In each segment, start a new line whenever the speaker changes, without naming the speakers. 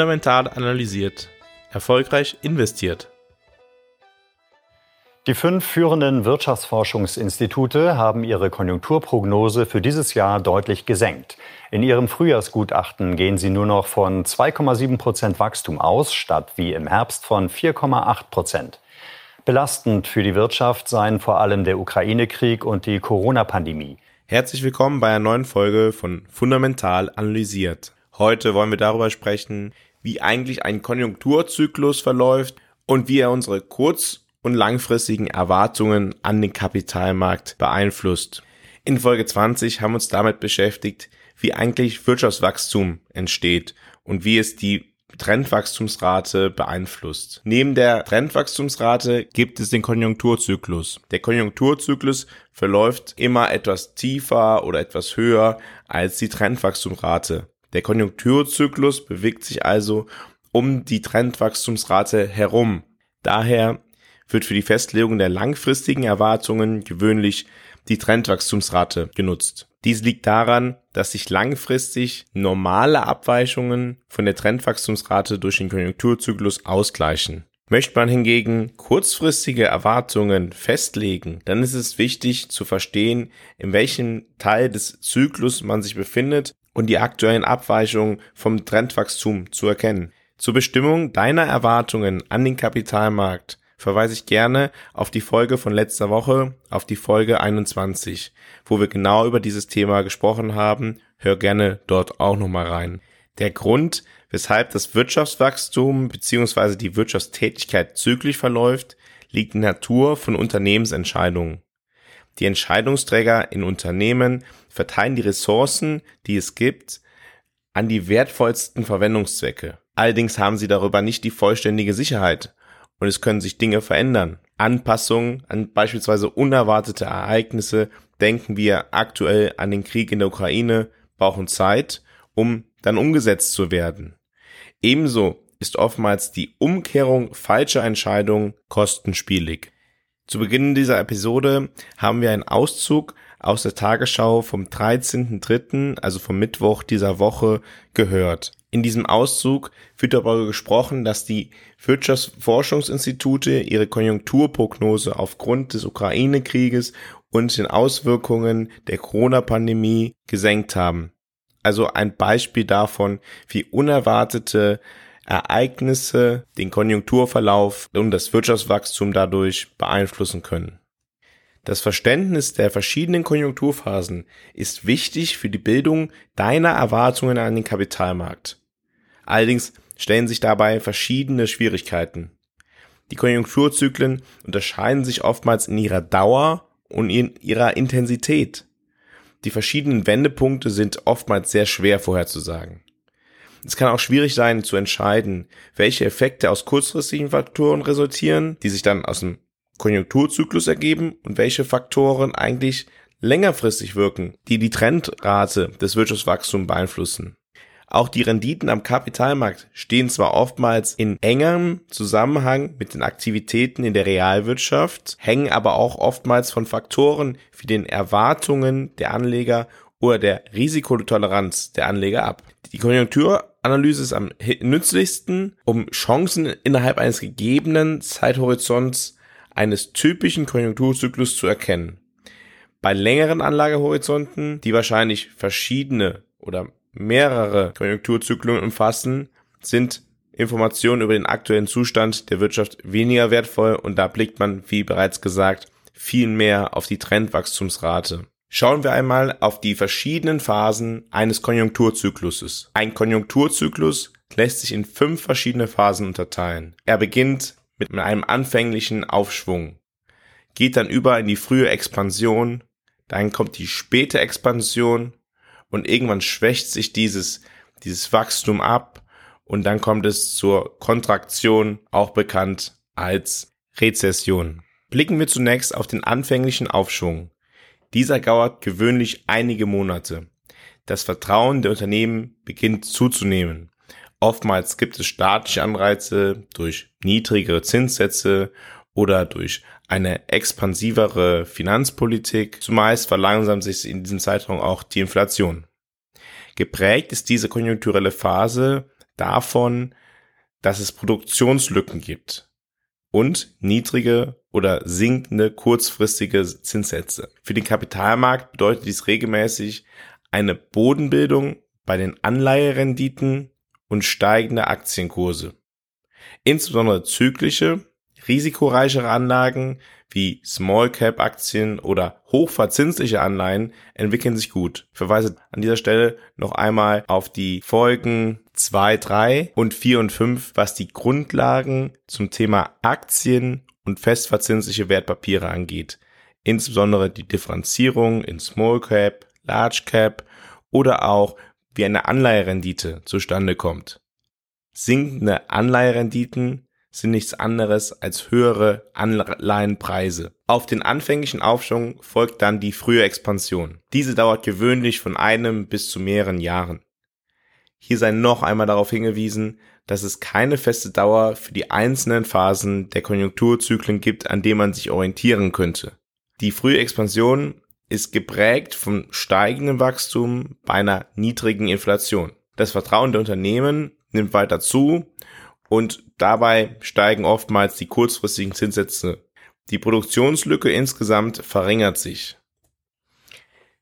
Fundamental analysiert. Erfolgreich investiert.
Die fünf führenden Wirtschaftsforschungsinstitute haben ihre Konjunkturprognose für dieses Jahr deutlich gesenkt. In ihrem Frühjahrsgutachten gehen sie nur noch von 2,7 Prozent Wachstum aus, statt wie im Herbst von 4,8 Prozent. Belastend für die Wirtschaft seien vor allem der Ukraine-Krieg und die Corona-Pandemie.
Herzlich willkommen bei einer neuen Folge von Fundamental analysiert. Heute wollen wir darüber sprechen, wie eigentlich ein Konjunkturzyklus verläuft und wie er unsere kurz- und langfristigen Erwartungen an den Kapitalmarkt beeinflusst. In Folge 20 haben wir uns damit beschäftigt, wie eigentlich Wirtschaftswachstum entsteht und wie es die Trendwachstumsrate beeinflusst. Neben der Trendwachstumsrate gibt es den Konjunkturzyklus. Der Konjunkturzyklus verläuft immer etwas tiefer oder etwas höher als die Trendwachstumsrate. Der Konjunkturzyklus bewegt sich also um die Trendwachstumsrate herum. Daher wird für die Festlegung der langfristigen Erwartungen gewöhnlich die Trendwachstumsrate genutzt. Dies liegt daran, dass sich langfristig normale Abweichungen von der Trendwachstumsrate durch den Konjunkturzyklus ausgleichen. Möchte man hingegen kurzfristige Erwartungen festlegen, dann ist es wichtig zu verstehen, in welchem Teil des Zyklus man sich befindet und die aktuellen Abweichungen vom Trendwachstum zu erkennen. Zur Bestimmung deiner Erwartungen an den Kapitalmarkt verweise ich gerne auf die Folge von letzter Woche, auf die Folge 21, wo wir genau über dieses Thema gesprochen haben. Hör gerne dort auch nochmal rein. Der Grund, weshalb das Wirtschaftswachstum bzw. die Wirtschaftstätigkeit zyklisch verläuft, liegt in der Natur von Unternehmensentscheidungen. Die Entscheidungsträger in Unternehmen verteilen die Ressourcen, die es gibt, an die wertvollsten Verwendungszwecke. Allerdings haben sie darüber nicht die vollständige Sicherheit und es können sich Dinge verändern. Anpassungen an beispielsweise unerwartete Ereignisse, denken wir aktuell an den Krieg in der Ukraine, brauchen Zeit, um dann umgesetzt zu werden. Ebenso ist oftmals die Umkehrung falscher Entscheidungen kostenspielig. Zu Beginn dieser Episode haben wir einen Auszug aus der Tagesschau vom 13.3., also vom Mittwoch dieser Woche, gehört. In diesem Auszug wird darüber gesprochen, dass die Wirtschaftsforschungsinstitute ihre Konjunkturprognose aufgrund des Ukraine-Krieges und den Auswirkungen der Corona-Pandemie gesenkt haben. Also ein Beispiel davon, wie unerwartete Ereignisse den Konjunkturverlauf und das Wirtschaftswachstum dadurch beeinflussen können. Das Verständnis der verschiedenen Konjunkturphasen ist wichtig für die Bildung deiner Erwartungen an den Kapitalmarkt. Allerdings stellen sich dabei verschiedene Schwierigkeiten. Die Konjunkturzyklen unterscheiden sich oftmals in ihrer Dauer und in ihrer Intensität. Die verschiedenen Wendepunkte sind oftmals sehr schwer vorherzusagen. Es kann auch schwierig sein zu entscheiden, welche Effekte aus kurzfristigen Faktoren resultieren, die sich dann aus dem Konjunkturzyklus ergeben und welche Faktoren eigentlich längerfristig wirken, die die Trendrate des Wirtschaftswachstums beeinflussen. Auch die Renditen am Kapitalmarkt stehen zwar oftmals in engerem Zusammenhang mit den Aktivitäten in der Realwirtschaft, hängen aber auch oftmals von Faktoren wie den Erwartungen der Anleger oder der Risikotoleranz der Anleger ab. Die Konjunkturanalyse ist am nützlichsten, um Chancen innerhalb eines gegebenen Zeithorizonts eines typischen Konjunkturzyklus zu erkennen. Bei längeren Anlagehorizonten, die wahrscheinlich verschiedene oder mehrere Konjunkturzyklen umfassen, sind Informationen über den aktuellen Zustand der Wirtschaft weniger wertvoll und da blickt man, wie bereits gesagt, viel mehr auf die Trendwachstumsrate. Schauen wir einmal auf die verschiedenen Phasen eines Konjunkturzykluses. Ein Konjunkturzyklus lässt sich in fünf verschiedene Phasen unterteilen. Er beginnt mit einem anfänglichen Aufschwung, geht dann über in die frühe Expansion, dann kommt die späte Expansion und irgendwann schwächt sich dieses, dieses Wachstum ab und dann kommt es zur Kontraktion, auch bekannt als Rezession. Blicken wir zunächst auf den anfänglichen Aufschwung. Dieser dauert gewöhnlich einige Monate. Das Vertrauen der Unternehmen beginnt zuzunehmen. Oftmals gibt es staatliche Anreize durch niedrigere Zinssätze oder durch eine expansivere Finanzpolitik. Zumeist verlangsamt sich in diesem Zeitraum auch die Inflation. Geprägt ist diese konjunkturelle Phase davon, dass es Produktionslücken gibt und niedrige oder sinkende kurzfristige Zinssätze. Für den Kapitalmarkt bedeutet dies regelmäßig eine Bodenbildung bei den Anleiherenditen und steigende Aktienkurse. Insbesondere zyklische, risikoreichere Anlagen wie Small Cap Aktien oder hochverzinsliche Anleihen entwickeln sich gut. Ich verweise an dieser Stelle noch einmal auf die Folgen 2, 3 und 4 und 5, was die Grundlagen zum Thema Aktien und festverzinsliche Wertpapiere angeht. Insbesondere die Differenzierung in Small Cap, Large Cap oder auch wie eine Anleiherendite zustande kommt. Sinkende Anleiherenditen sind nichts anderes als höhere Anleihenpreise. Auf den anfänglichen Aufschwung folgt dann die frühe Expansion. Diese dauert gewöhnlich von einem bis zu mehreren Jahren. Hier sei noch einmal darauf hingewiesen, dass es keine feste Dauer für die einzelnen Phasen der Konjunkturzyklen gibt, an denen man sich orientieren könnte. Die frühe Expansion ist geprägt vom steigenden Wachstum bei einer niedrigen Inflation. Das Vertrauen der Unternehmen nimmt weiter zu und dabei steigen oftmals die kurzfristigen Zinssätze. Die Produktionslücke insgesamt verringert sich.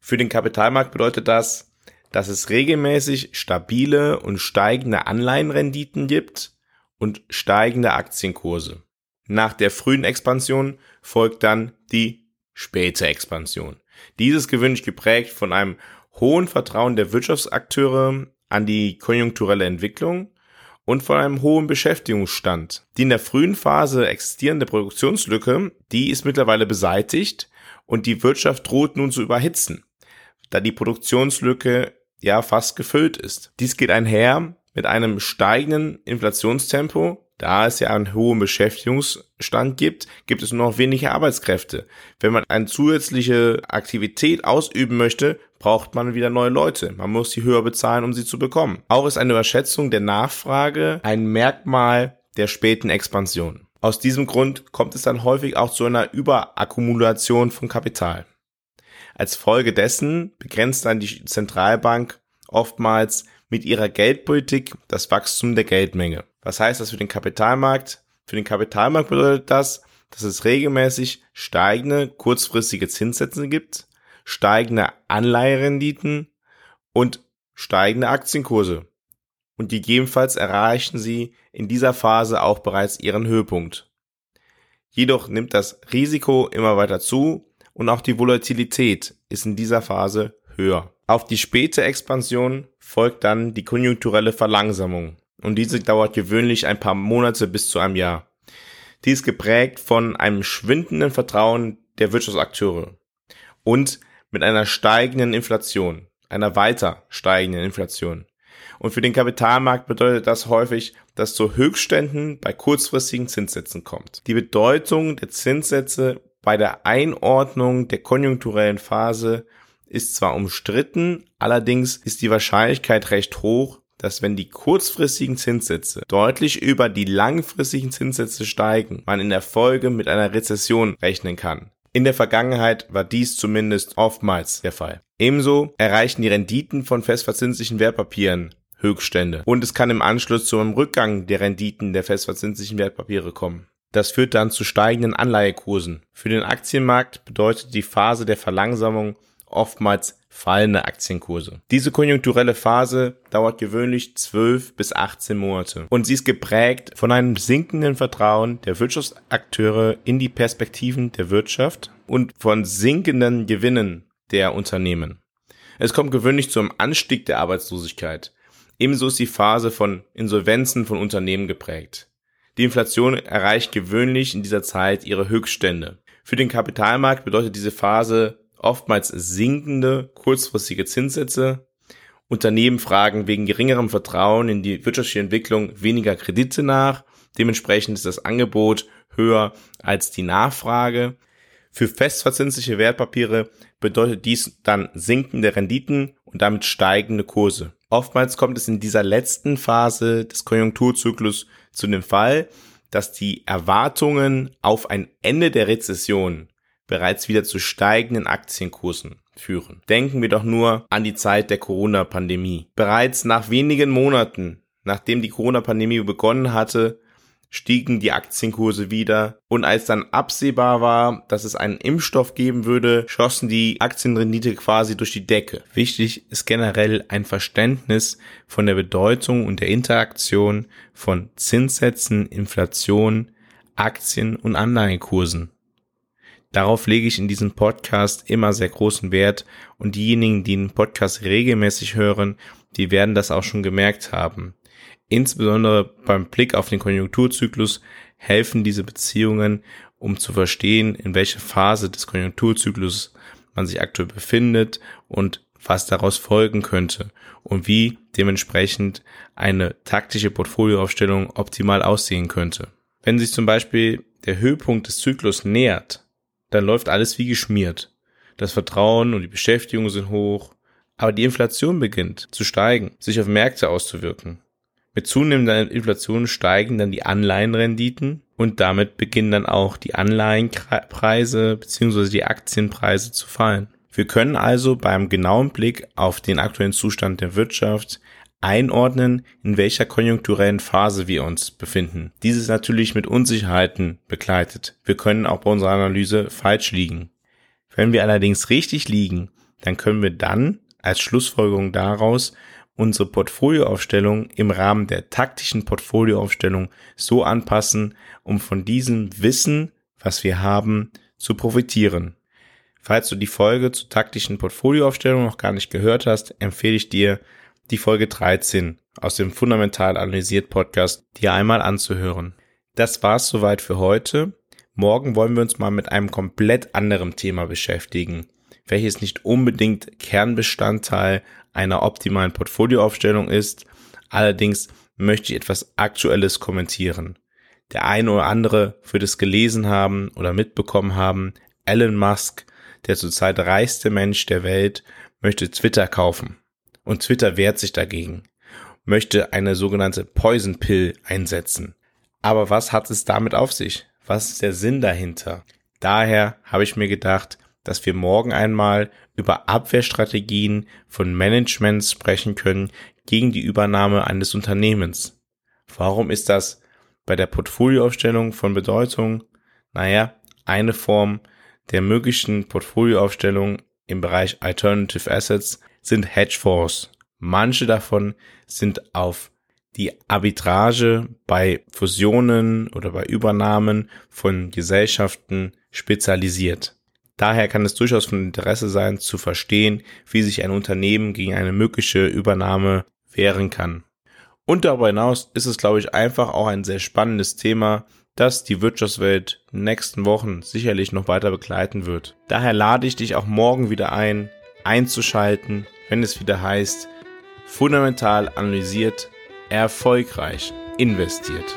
Für den Kapitalmarkt bedeutet das, dass es regelmäßig stabile und steigende Anleihenrenditen gibt und steigende Aktienkurse. Nach der frühen Expansion folgt dann die späte Expansion. Dieses gewöhnlich geprägt von einem hohen Vertrauen der Wirtschaftsakteure an die konjunkturelle Entwicklung und von einem hohen Beschäftigungsstand. Die in der frühen Phase existierende Produktionslücke, die ist mittlerweile beseitigt und die Wirtschaft droht nun zu überhitzen, da die Produktionslücke ja fast gefüllt ist. Dies geht einher mit einem steigenden Inflationstempo da es ja einen hohen Beschäftigungsstand gibt, gibt es nur noch wenige Arbeitskräfte. Wenn man eine zusätzliche Aktivität ausüben möchte, braucht man wieder neue Leute. Man muss sie höher bezahlen, um sie zu bekommen. Auch ist eine Überschätzung der Nachfrage ein Merkmal der späten Expansion. Aus diesem Grund kommt es dann häufig auch zu einer Überakkumulation von Kapital. Als Folge dessen begrenzt dann die Zentralbank oftmals mit ihrer Geldpolitik das Wachstum der Geldmenge. Was heißt das für den Kapitalmarkt? Für den Kapitalmarkt bedeutet das, dass es regelmäßig steigende kurzfristige Zinssätze gibt, steigende Anleiherenditen und steigende Aktienkurse. Und gegebenenfalls erreichen sie in dieser Phase auch bereits ihren Höhepunkt. Jedoch nimmt das Risiko immer weiter zu und auch die Volatilität ist in dieser Phase höher. Auf die späte Expansion folgt dann die konjunkturelle Verlangsamung und diese dauert gewöhnlich ein paar Monate bis zu einem Jahr. Dies geprägt von einem schwindenden Vertrauen der Wirtschaftsakteure und mit einer steigenden Inflation, einer weiter steigenden Inflation. Und für den Kapitalmarkt bedeutet das häufig, dass zu Höchstständen bei kurzfristigen Zinssätzen kommt. Die Bedeutung der Zinssätze bei der Einordnung der konjunkturellen Phase ist zwar umstritten, allerdings ist die Wahrscheinlichkeit recht hoch, dass wenn die kurzfristigen Zinssätze deutlich über die langfristigen Zinssätze steigen, man in der Folge mit einer Rezession rechnen kann. In der Vergangenheit war dies zumindest oftmals der Fall. Ebenso erreichen die Renditen von festverzinslichen Wertpapieren Höchststände und es kann im Anschluss zu einem Rückgang der Renditen der festverzinslichen Wertpapiere kommen. Das führt dann zu steigenden Anleihekursen. Für den Aktienmarkt bedeutet die Phase der Verlangsamung oftmals fallende Aktienkurse. Diese konjunkturelle Phase dauert gewöhnlich 12 bis 18 Monate und sie ist geprägt von einem sinkenden Vertrauen der Wirtschaftsakteure in die Perspektiven der Wirtschaft und von sinkenden Gewinnen der Unternehmen. Es kommt gewöhnlich zum Anstieg der Arbeitslosigkeit. Ebenso ist die Phase von Insolvenzen von Unternehmen geprägt. Die Inflation erreicht gewöhnlich in dieser Zeit ihre Höchststände. Für den Kapitalmarkt bedeutet diese Phase oftmals sinkende kurzfristige Zinssätze. Unternehmen fragen wegen geringerem Vertrauen in die wirtschaftliche Entwicklung weniger Kredite nach. Dementsprechend ist das Angebot höher als die Nachfrage. Für festverzinsliche Wertpapiere bedeutet dies dann sinkende Renditen und damit steigende Kurse. Oftmals kommt es in dieser letzten Phase des Konjunkturzyklus zu dem Fall, dass die Erwartungen auf ein Ende der Rezession bereits wieder zu steigenden Aktienkursen führen. Denken wir doch nur an die Zeit der Corona-Pandemie. Bereits nach wenigen Monaten Nachdem die Corona-Pandemie begonnen hatte, stiegen die Aktienkurse wieder und als dann absehbar war, dass es einen Impfstoff geben würde, schossen die Aktienrendite quasi durch die Decke. Wichtig ist generell ein Verständnis von der Bedeutung und der Interaktion von Zinssätzen, Inflation, Aktien und Anleihenkursen. Darauf lege ich in diesem Podcast immer sehr großen Wert und diejenigen, die den Podcast regelmäßig hören, die werden das auch schon gemerkt haben. Insbesondere beim Blick auf den Konjunkturzyklus helfen diese Beziehungen, um zu verstehen, in welcher Phase des Konjunkturzyklus man sich aktuell befindet und was daraus folgen könnte und wie dementsprechend eine taktische Portfolioaufstellung optimal aussehen könnte. Wenn sich zum Beispiel der Höhepunkt des Zyklus nähert, dann läuft alles wie geschmiert. Das Vertrauen und die Beschäftigung sind hoch, aber die Inflation beginnt zu steigen, sich auf Märkte auszuwirken. Mit zunehmender Inflation steigen dann die Anleihenrenditen und damit beginnen dann auch die Anleihenpreise bzw. die Aktienpreise zu fallen. Wir können also beim genauen Blick auf den aktuellen Zustand der Wirtschaft einordnen, in welcher konjunkturellen Phase wir uns befinden. Dies ist natürlich mit Unsicherheiten begleitet. Wir können auch bei unserer Analyse falsch liegen. Wenn wir allerdings richtig liegen, dann können wir dann als Schlussfolgerung daraus unsere Portfolioaufstellung im Rahmen der taktischen Portfolioaufstellung so anpassen, um von diesem Wissen, was wir haben, zu profitieren. Falls du die Folge zur taktischen Portfolioaufstellung noch gar nicht gehört hast, empfehle ich dir, die Folge 13 aus dem Fundamental Analysiert Podcast dir einmal anzuhören. Das war's soweit für heute. Morgen wollen wir uns mal mit einem komplett anderen Thema beschäftigen, welches nicht unbedingt Kernbestandteil einer optimalen Portfolioaufstellung ist. Allerdings möchte ich etwas Aktuelles kommentieren. Der eine oder andere wird es gelesen haben oder mitbekommen haben. Elon Musk, der zurzeit reichste Mensch der Welt, möchte Twitter kaufen. Und Twitter wehrt sich dagegen, möchte eine sogenannte Poison Pill einsetzen. Aber was hat es damit auf sich? Was ist der Sinn dahinter? Daher habe ich mir gedacht, dass wir morgen einmal über Abwehrstrategien von Managements sprechen können gegen die Übernahme eines Unternehmens. Warum ist das bei der Portfolioaufstellung von Bedeutung? Naja, eine Form der möglichen Portfolioaufstellung im Bereich Alternative Assets sind Hedgefonds. Manche davon sind auf die Arbitrage bei Fusionen oder bei Übernahmen von Gesellschaften spezialisiert. Daher kann es durchaus von Interesse sein, zu verstehen, wie sich ein Unternehmen gegen eine mögliche Übernahme wehren kann. Und darüber hinaus ist es, glaube ich, einfach auch ein sehr spannendes Thema, das die Wirtschaftswelt in den nächsten Wochen sicherlich noch weiter begleiten wird. Daher lade ich dich auch morgen wieder ein, einzuschalten, wenn es wieder heißt, fundamental analysiert, erfolgreich investiert.